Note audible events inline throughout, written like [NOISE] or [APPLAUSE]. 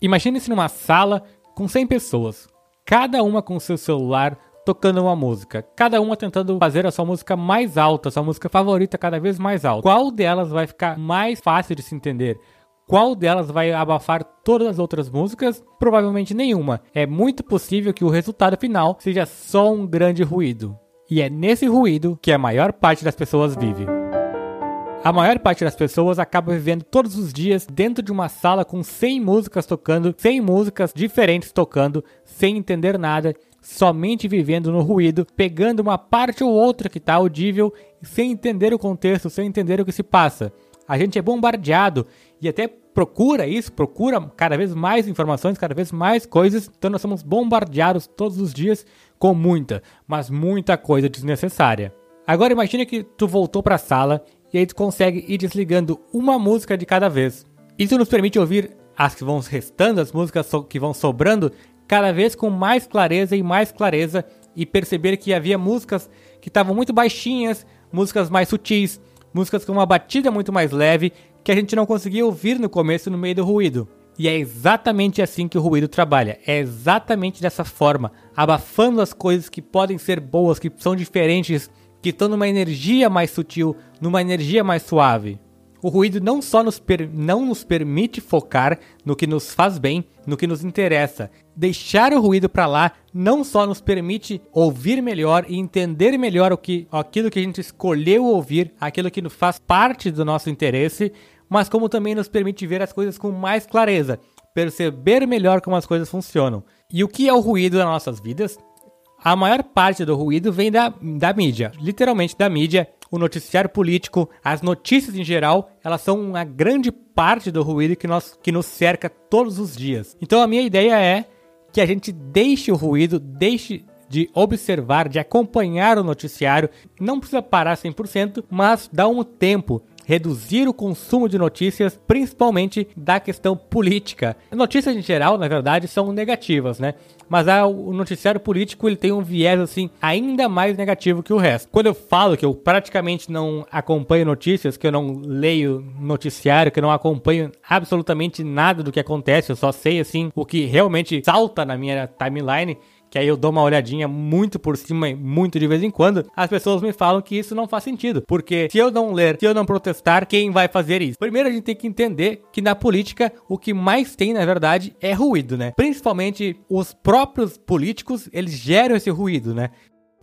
Imagine-se numa sala com 100 pessoas, cada uma com seu celular tocando uma música, cada uma tentando fazer a sua música mais alta, sua música favorita cada vez mais alta. Qual delas vai ficar mais fácil de se entender? Qual delas vai abafar todas as outras músicas? Provavelmente nenhuma. É muito possível que o resultado final seja só um grande ruído. E é nesse ruído que a maior parte das pessoas vive. A maior parte das pessoas acaba vivendo todos os dias dentro de uma sala com 100 músicas tocando, 100 músicas diferentes tocando, sem entender nada, somente vivendo no ruído, pegando uma parte ou outra que está audível, sem entender o contexto, sem entender o que se passa. A gente é bombardeado e até procura isso, procura cada vez mais informações, cada vez mais coisas, então nós somos bombardeados todos os dias com muita, mas muita coisa desnecessária. Agora imagine que tu voltou para a sala e aí tu consegue ir desligando uma música de cada vez. Isso nos permite ouvir as que vão restando, as músicas que vão sobrando, cada vez com mais clareza e mais clareza e perceber que havia músicas que estavam muito baixinhas, músicas mais sutis, músicas com uma batida muito mais leve que a gente não conseguia ouvir no começo no meio do ruído. E é exatamente assim que o ruído trabalha. É exatamente dessa forma, abafando as coisas que podem ser boas, que são diferentes, que estão numa energia mais sutil, numa energia mais suave. O ruído não só nos não nos permite focar no que nos faz bem, no que nos interessa. Deixar o ruído para lá não só nos permite ouvir melhor e entender melhor o que, aquilo que a gente escolheu ouvir, aquilo que faz parte do nosso interesse, mas como também nos permite ver as coisas com mais clareza, perceber melhor como as coisas funcionam. E o que é o ruído nas nossas vidas? A maior parte do ruído vem da, da mídia, literalmente da mídia, o noticiário político, as notícias em geral, elas são uma grande parte do ruído que, nós, que nos cerca todos os dias. Então a minha ideia é que a gente deixe o ruído, deixe de observar, de acompanhar o noticiário, não precisa parar 100%, mas dá um tempo, reduzir o consumo de notícias, principalmente da questão política. Notícias em geral, na verdade, são negativas, né? Mas a, o noticiário político ele tem um viés assim ainda mais negativo que o resto. Quando eu falo que eu praticamente não acompanho notícias, que eu não leio noticiário, que eu não acompanho absolutamente nada do que acontece, eu só sei assim o que realmente salta na minha timeline, que aí eu dou uma olhadinha muito por cima, muito de vez em quando, as pessoas me falam que isso não faz sentido. Porque se eu não ler, se eu não protestar, quem vai fazer isso? Primeiro a gente tem que entender que na política o que mais tem, na verdade, é ruído, né? Principalmente os próprios políticos, eles geram esse ruído, né?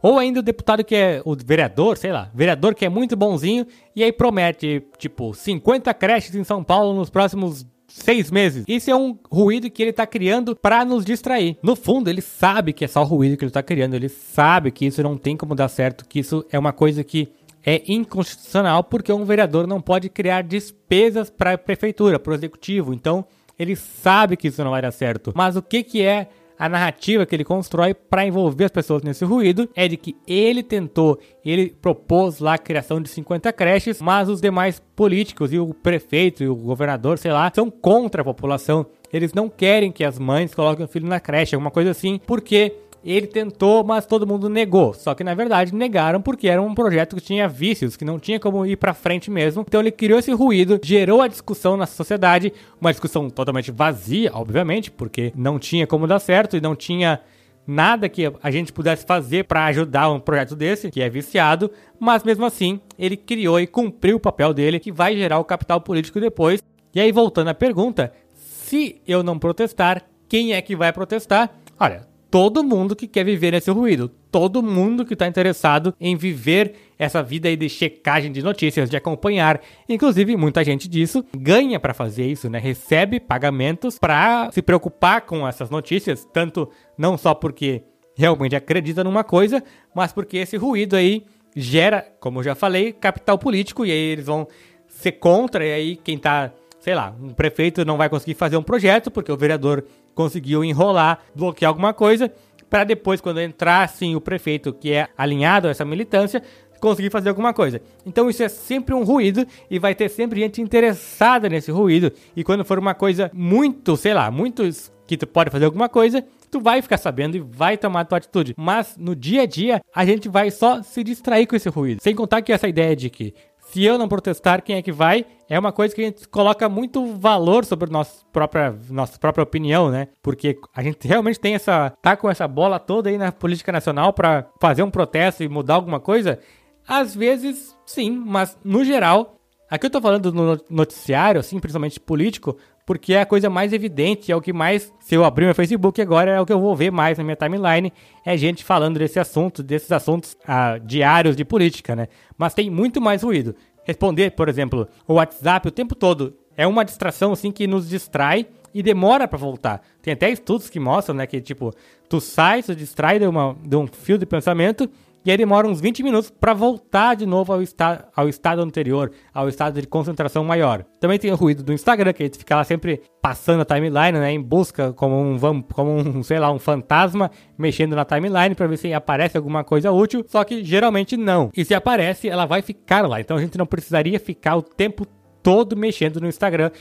Ou ainda o deputado que é o vereador, sei lá, vereador que é muito bonzinho e aí promete, tipo, 50 creches em São Paulo nos próximos seis meses. Isso é um ruído que ele tá criando para nos distrair. No fundo, ele sabe que é só o ruído que ele tá criando, ele sabe que isso não tem como dar certo, que isso é uma coisa que é inconstitucional porque um vereador não pode criar despesas para a prefeitura, para o executivo. Então, ele sabe que isso não vai dar certo. Mas o que que é a narrativa que ele constrói para envolver as pessoas nesse ruído é de que ele tentou, ele propôs lá a criação de 50 creches, mas os demais políticos e o prefeito e o governador, sei lá, são contra a população. Eles não querem que as mães coloquem o filho na creche, alguma coisa assim, porque ele tentou, mas todo mundo negou. Só que na verdade negaram porque era um projeto que tinha vícios, que não tinha como ir para frente mesmo. Então ele criou esse ruído, gerou a discussão na sociedade, uma discussão totalmente vazia, obviamente, porque não tinha como dar certo e não tinha nada que a gente pudesse fazer para ajudar um projeto desse, que é viciado, mas mesmo assim, ele criou e cumpriu o papel dele, que vai gerar o capital político depois. E aí voltando à pergunta, se eu não protestar, quem é que vai protestar? Olha, todo mundo que quer viver nesse ruído, todo mundo que está interessado em viver essa vida aí de checagem de notícias, de acompanhar. Inclusive, muita gente disso ganha para fazer isso, né? Recebe pagamentos para se preocupar com essas notícias, tanto não só porque realmente acredita numa coisa, mas porque esse ruído aí gera, como eu já falei, capital político e aí eles vão ser contra e aí quem tá sei lá, um prefeito não vai conseguir fazer um projeto porque o vereador conseguiu enrolar, bloquear alguma coisa, para depois, quando entrar assim o prefeito que é alinhado a essa militância, conseguir fazer alguma coisa. Então isso é sempre um ruído e vai ter sempre gente interessada nesse ruído. E quando for uma coisa muito, sei lá, muito que tu pode fazer alguma coisa, tu vai ficar sabendo e vai tomar tua atitude. Mas no dia a dia, a gente vai só se distrair com esse ruído. Sem contar que essa ideia de que Se eu não protestar, quem é que vai? É uma coisa que a gente coloca muito valor sobre nossa própria, nossa própria opinião, né? Porque a gente realmente tem essa. tá com essa bola toda aí na política nacional para fazer um protesto e mudar alguma coisa. Às vezes, sim, mas no geral, aqui eu tô falando no noticiário, assim, principalmente político, porque é a coisa mais evidente, é o que mais, se eu abrir meu Facebook agora, é o que eu vou ver mais na minha timeline, é gente falando desse assunto, desses assuntos ah, diários de política, né? Mas tem muito mais ruído. Responder, por exemplo, o WhatsApp o tempo todo é uma distração, assim, que nos distrai e demora para voltar. Tem até estudos que mostram, né, que, tipo, tu sai, tu distrai de, uma, de um fio de pensamento e aí demora uns 20 minutos para voltar de novo ao, esta ao estado anterior, ao estado de concentração maior. Também tem o ruído do Instagram, que a gente fica lá sempre passando a timeline, né, em busca como um, como um, sei lá, um fantasma mexendo na timeline para ver se aparece alguma coisa útil, só que geralmente não. E se aparece, ela vai ficar lá. Então a gente não precisaria ficar o tempo todo mexendo no Instagram,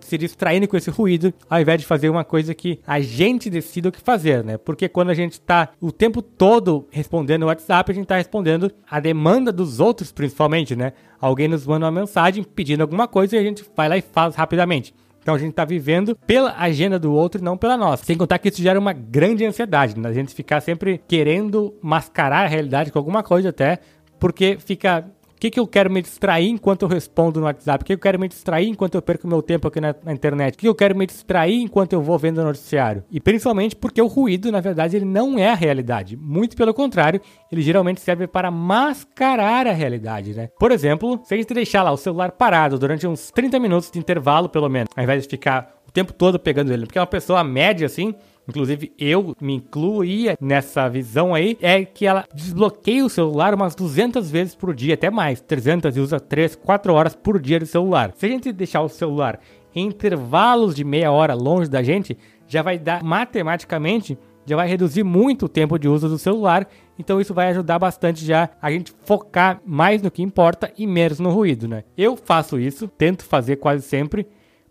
se distraindo com esse ruído, ao invés de fazer uma coisa que a gente decida o que fazer, né? Porque quando a gente tá o tempo todo respondendo o WhatsApp, a gente tá respondendo a demanda dos outros, principalmente, né? Alguém nos manda uma mensagem pedindo alguma coisa e a gente vai lá e faz rapidamente. Então a gente está vivendo pela agenda do outro e não pela nossa. Sem contar que isso gera uma grande ansiedade, né? A gente ficar sempre querendo mascarar a realidade com alguma coisa até, porque fica o que, que eu quero me distrair enquanto eu respondo no WhatsApp? O que eu quero me distrair enquanto eu perco meu tempo aqui na, na internet? O que eu quero me distrair enquanto eu vou vendo o noticiário? E principalmente porque o ruído, na verdade, ele não é a realidade. Muito pelo contrário, ele geralmente serve para mascarar a realidade, né? Por exemplo, se a gente deixar lá o celular parado durante uns 30 minutos de intervalo, pelo menos, ao invés de ficar o tempo todo pegando ele, porque uma pessoa média assim, inclusive eu me incluía nessa visão aí, é que ela desbloqueia o celular umas 200 vezes por dia, até mais, 300 e usa 3, 4 horas por dia de celular. Se a gente deixar o celular em intervalos de meia hora longe da gente, já vai dar matematicamente já vai reduzir muito o tempo de uso do celular, então isso vai ajudar bastante já a gente focar mais no que importa e menos no ruído, né? Eu faço isso, tento fazer quase sempre,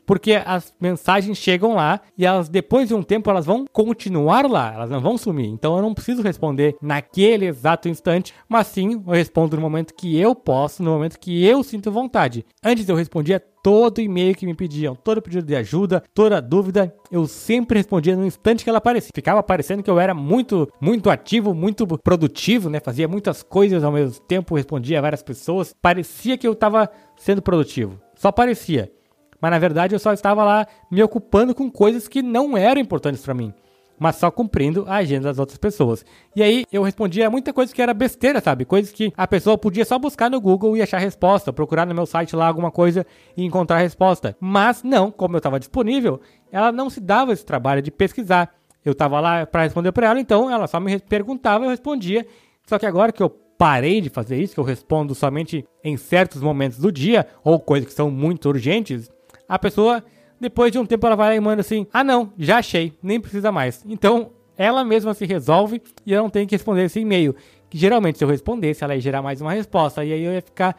porque as mensagens chegam lá e elas depois de um tempo elas vão continuar lá, elas não vão sumir. Então eu não preciso responder naquele exato instante, mas sim eu respondo no momento que eu posso, no momento que eu sinto vontade. Antes eu respondia todo e-mail que me pediam, todo pedido de ajuda, toda dúvida, eu sempre respondia no instante que ela aparecia. Ficava parecendo que eu era muito, muito ativo, muito produtivo, né? Fazia muitas coisas ao mesmo tempo, respondia a várias pessoas. Parecia que eu estava sendo produtivo. Só parecia. Mas na verdade eu só estava lá me ocupando com coisas que não eram importantes para mim, mas só cumprindo a agenda das outras pessoas. E aí eu respondia muita coisa que era besteira, sabe? Coisas que a pessoa podia só buscar no Google e achar resposta, procurar no meu site lá alguma coisa e encontrar resposta. Mas não, como eu estava disponível, ela não se dava esse trabalho de pesquisar. Eu estava lá para responder para ela, então ela só me perguntava e eu respondia. Só que agora que eu parei de fazer isso, que eu respondo somente em certos momentos do dia, ou coisas que são muito urgentes, a pessoa, depois de um tempo, ela vai lá e manda assim: ah, não, já achei, nem precisa mais. Então, ela mesma se resolve e eu não tenho que responder esse e-mail. Que geralmente, se eu respondesse, ela ia gerar mais uma resposta. E aí eu ia ficar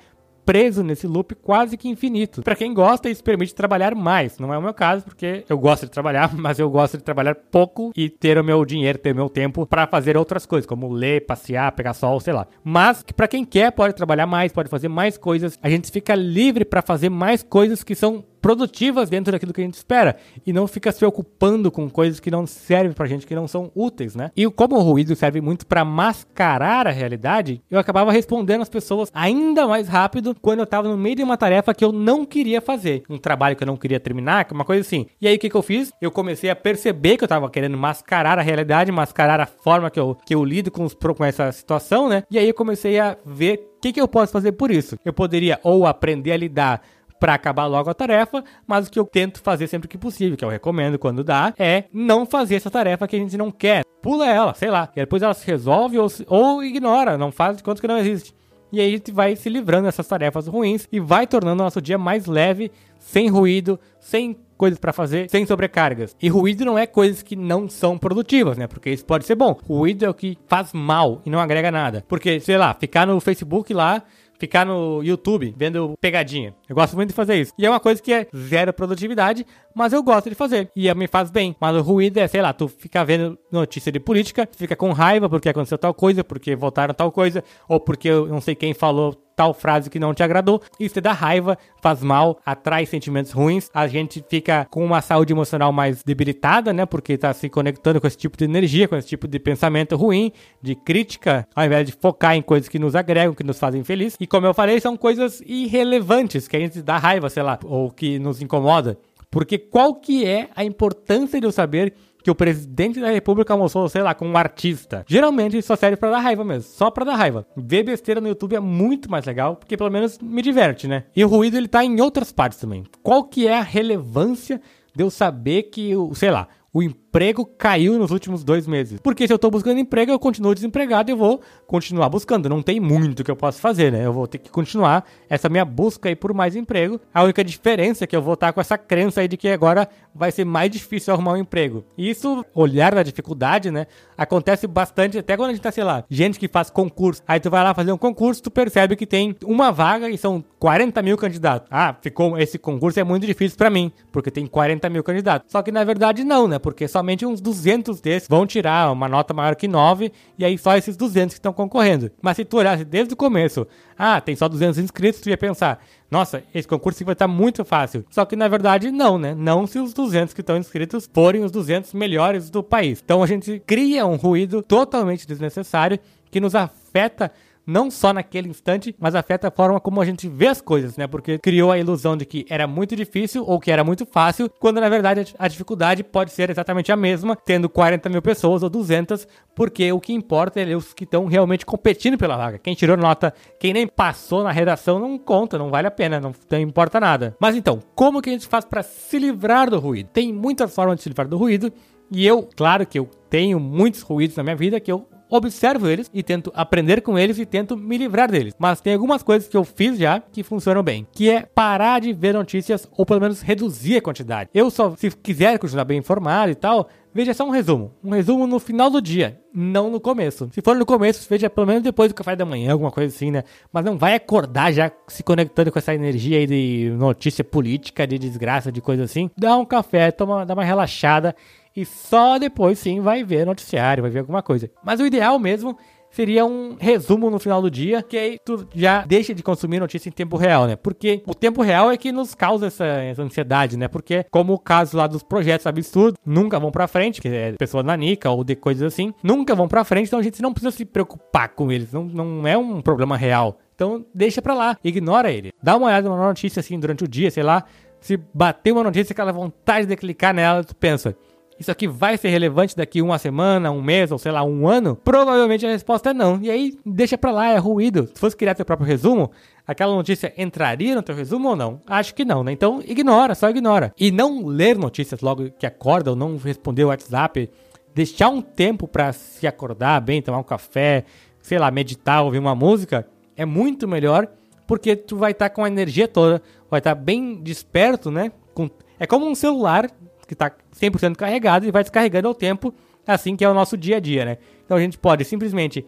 preso nesse loop quase que infinito. Para quem gosta, isso permite trabalhar mais. Não é o meu caso, porque eu gosto de trabalhar, [LAUGHS] mas eu gosto de trabalhar pouco e ter o meu dinheiro, ter o meu tempo para fazer outras coisas, como ler, passear, pegar sol, sei lá. Mas para quem quer, pode trabalhar mais, pode fazer mais coisas. A gente fica livre para fazer mais coisas que são produtivas dentro daquilo que a gente espera e não fica se preocupando com coisas que não servem pra gente, que não são úteis, né? E como o ruído serve muito para mascarar a realidade, eu acabava respondendo as pessoas ainda mais rápido quando eu tava no meio de uma tarefa que eu não queria fazer, um trabalho que eu não queria terminar, uma coisa assim. E aí o que, que eu fiz? Eu comecei a perceber que eu tava querendo mascarar a realidade, mascarar a forma que eu, que eu lido com, os, com essa situação, né? E aí eu comecei a ver o que, que eu posso fazer por isso. Eu poderia ou aprender a lidar para acabar logo a tarefa, mas o que eu tento fazer sempre que possível, que eu recomendo quando dá, é não fazer essa tarefa que a gente não quer. Pula ela, sei lá, e depois ela se resolve ou, ou ignora, não faz de conta que não existe. E aí a gente vai se livrando dessas tarefas ruins e vai tornando o nosso dia mais leve, sem ruído, sem coisas para fazer, sem sobrecargas. E ruído não é coisas que não são produtivas, né? Porque isso pode ser bom. Ruído é o que faz mal e não agrega nada. Porque, sei lá, ficar no Facebook lá ficar no YouTube vendo pegadinha. Eu gosto muito de fazer isso. E é uma coisa que é zero produtividade, mas eu gosto de fazer. E me faz bem. Mas o ruído é, sei lá, tu fica vendo notícia de política, fica com raiva porque aconteceu tal coisa, porque votaram tal coisa, ou porque eu não sei quem falou tal frase que não te agradou. Isso dá raiva, faz mal, atrai sentimentos ruins. A gente fica com uma saúde emocional mais debilitada, né? Porque tá se conectando com esse tipo de energia, com esse tipo de pensamento ruim, de crítica, ao invés de focar em coisas que nos agregam, que nos fazem feliz. E como eu falei, são coisas irrelevantes que a gente dá raiva, sei lá, ou que nos incomoda. Porque qual que é a importância de eu saber que o presidente da república almoçou, sei lá, com um artista. Geralmente só serve para dar raiva mesmo, só para dar raiva. Ver besteira no YouTube é muito mais legal, porque pelo menos me diverte, né? E o ruído ele tá em outras partes também. Qual que é a relevância de eu saber que, sei lá, o emprego caiu nos últimos dois meses. Porque se eu tô buscando emprego, eu continuo desempregado e vou continuar buscando. Não tem muito que eu possa fazer, né? Eu vou ter que continuar essa minha busca aí por mais emprego. A única diferença é que eu vou estar com essa crença aí de que agora vai ser mais difícil arrumar um emprego. E isso, olhar na dificuldade, né? Acontece bastante até quando a gente tá, sei lá, gente que faz concurso. Aí tu vai lá fazer um concurso, tu percebe que tem uma vaga e são 40 mil candidatos. Ah, ficou esse concurso é muito difícil para mim, porque tem 40 mil candidatos. Só que na verdade não, né? Porque somente uns 200 desses vão tirar uma nota maior que 9 e aí só esses 200 que estão concorrendo. Mas se tu olhasse desde o começo, ah, tem só 200 inscritos, tu ia pensar, nossa, esse concurso vai estar muito fácil. Só que na verdade não, né? Não se os 200 que estão inscritos forem os 200 melhores do país. Então a gente cria um ruído totalmente desnecessário que nos afeta não só naquele instante, mas afeta a forma como a gente vê as coisas, né? Porque criou a ilusão de que era muito difícil ou que era muito fácil, quando na verdade a dificuldade pode ser exatamente a mesma, tendo 40 mil pessoas ou 200, porque o que importa é os que estão realmente competindo pela vaga. Quem tirou nota, quem nem passou na redação, não conta, não vale a pena, não, não importa nada. Mas então, como que a gente faz para se livrar do ruído? Tem muitas formas de se livrar do ruído. E eu, claro que eu tenho muitos ruídos na minha vida que eu observo eles e tento aprender com eles e tento me livrar deles. Mas tem algumas coisas que eu fiz já que funcionam bem, que é parar de ver notícias ou pelo menos reduzir a quantidade. Eu só, se quiser continuar bem informado e tal, veja só um resumo. Um resumo no final do dia, não no começo. Se for no começo, veja pelo menos depois do café da manhã, alguma coisa assim, né? Mas não vai acordar já se conectando com essa energia aí de notícia política, de desgraça, de coisa assim. Dá um café, toma, dá uma relaxada e só depois sim vai ver noticiário, vai ver alguma coisa. Mas o ideal mesmo seria um resumo no final do dia, que aí tu já deixa de consumir notícia em tempo real, né? Porque o tempo real é que nos causa essa, essa ansiedade, né? Porque, como o caso lá dos projetos absurdos, nunca vão pra frente, que é pessoa nanica ou de coisas assim, nunca vão pra frente, então a gente não precisa se preocupar com eles, não, não é um problema real. Então deixa pra lá, ignora ele. Dá uma olhada numa notícia assim durante o dia, sei lá, se bater uma notícia, aquela vontade de clicar nela, tu pensa, isso aqui vai ser relevante daqui uma semana, um mês ou sei lá, um ano? Provavelmente a resposta é não. E aí, deixa pra lá, é ruído. Se fosse criar teu próprio resumo, aquela notícia entraria no teu resumo ou não? Acho que não, né? Então, ignora, só ignora. E não ler notícias logo que acorda ou não responder o WhatsApp. Deixar um tempo para se acordar bem, tomar um café, sei lá, meditar, ouvir uma música, é muito melhor porque tu vai estar tá com a energia toda, vai estar tá bem desperto, né? Com... É como um celular que está 100% carregado e vai descarregando ao tempo, assim que é o nosso dia a dia, né? Então a gente pode simplesmente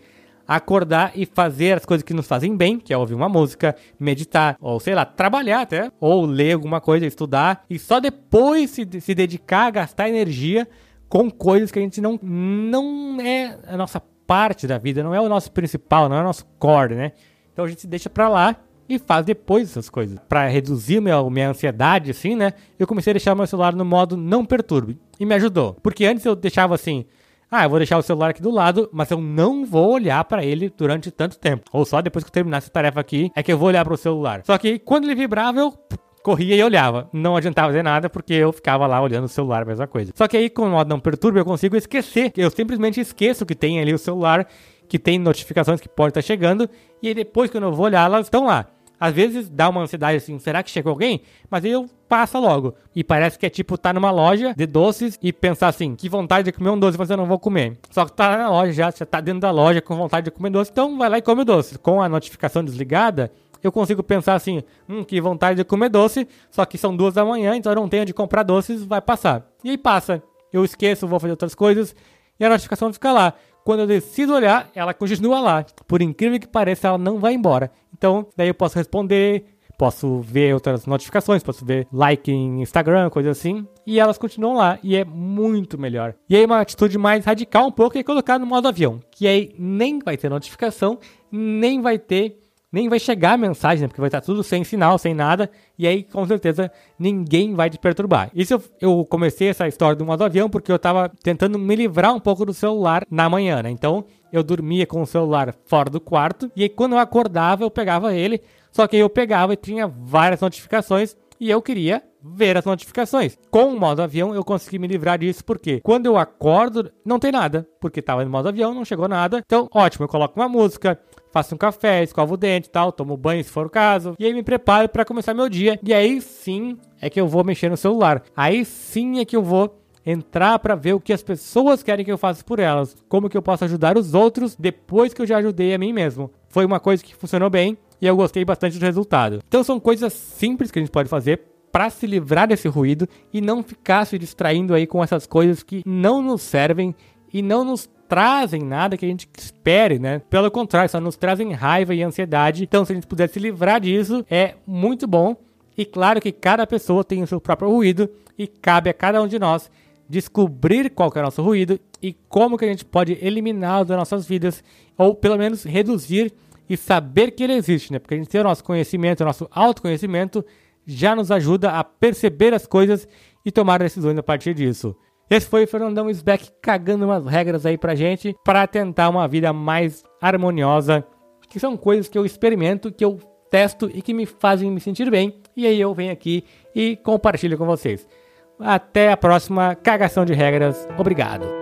acordar e fazer as coisas que nos fazem bem, que é ouvir uma música, meditar, ou sei lá, trabalhar até, ou ler alguma coisa, estudar, e só depois se, se dedicar a gastar energia com coisas que a gente não, não é a nossa parte da vida, não é o nosso principal, não é o nosso core, né? Então a gente deixa pra lá e faz depois essas coisas. Para reduzir minha, minha ansiedade, assim, né? Eu comecei a deixar meu celular no modo não perturbe. E me ajudou. Porque antes eu deixava assim. Ah, eu vou deixar o celular aqui do lado, mas eu não vou olhar para ele durante tanto tempo. Ou só depois que eu terminar essa tarefa aqui é que eu vou olhar para o celular. Só que quando ele vibrava, eu corria e olhava. Não adiantava fazer nada porque eu ficava lá olhando o celular, mesma coisa. Só que aí, com o modo não perturbe, eu consigo esquecer. Eu simplesmente esqueço que tem ali o celular, que tem notificações que pode estar chegando, e aí depois, quando eu vou olhar, elas estão lá. Às vezes dá uma ansiedade assim, será que chegou alguém? Mas eu passa logo. E parece que é tipo tá numa loja de doces e pensar assim, que vontade de comer um doce, mas eu não vou comer. Só que tá na loja já, já tá dentro da loja com vontade de comer doce, então vai lá e come o doce. Com a notificação desligada, eu consigo pensar assim, hum, que vontade de comer doce, só que são duas da manhã, então eu não tenho de comprar doces, vai passar. E aí passa. Eu esqueço, vou fazer outras coisas e a notificação fica lá. Quando eu decido olhar, ela continua lá. Por incrível que pareça, ela não vai embora. Então, daí eu posso responder, posso ver outras notificações, posso ver like em Instagram, coisa assim, e elas continuam lá, e é muito melhor. E aí uma atitude mais radical um pouco é colocar no modo avião, que aí nem vai ter notificação, nem vai ter nem vai chegar a mensagem, né? Porque vai estar tudo sem sinal, sem nada, e aí com certeza ninguém vai te perturbar. Isso eu, comecei essa história do modo avião porque eu estava tentando me livrar um pouco do celular na manhã, né? Então eu dormia com o celular fora do quarto, e aí quando eu acordava eu pegava ele, só que eu pegava e tinha várias notificações, e eu queria ver as notificações. Com o modo avião eu consegui me livrar disso porque quando eu acordo não tem nada, porque estava no modo avião, não chegou nada. Então, ótimo, eu coloco uma música, faço um café, escovo o dente e tal, tomo banho se for o caso, e aí me preparo para começar meu dia. E aí sim é que eu vou mexer no celular. Aí sim é que eu vou entrar para ver o que as pessoas querem que eu faça por elas, como que eu posso ajudar os outros depois que eu já ajudei a mim mesmo. Foi uma coisa que funcionou bem e eu gostei bastante do resultado. Então são coisas simples que a gente pode fazer para se livrar desse ruído e não ficar se distraindo aí com essas coisas que não nos servem e não nos trazem nada que a gente espere, né? Pelo contrário, só nos trazem raiva e ansiedade. Então, se a gente puder se livrar disso, é muito bom. E claro que cada pessoa tem o seu próprio ruído e cabe a cada um de nós descobrir qual é o nosso ruído e como que a gente pode eliminá-lo das nossas vidas ou pelo menos reduzir e saber que ele existe, né? Porque a gente tem o nosso conhecimento, o nosso autoconhecimento já nos ajuda a perceber as coisas e tomar decisões a partir disso. Esse foi o Fernandão Sbeck cagando umas regras aí pra gente para tentar uma vida mais harmoniosa, que são coisas que eu experimento, que eu testo e que me fazem me sentir bem. E aí eu venho aqui e compartilho com vocês. Até a próxima cagação de regras. Obrigado.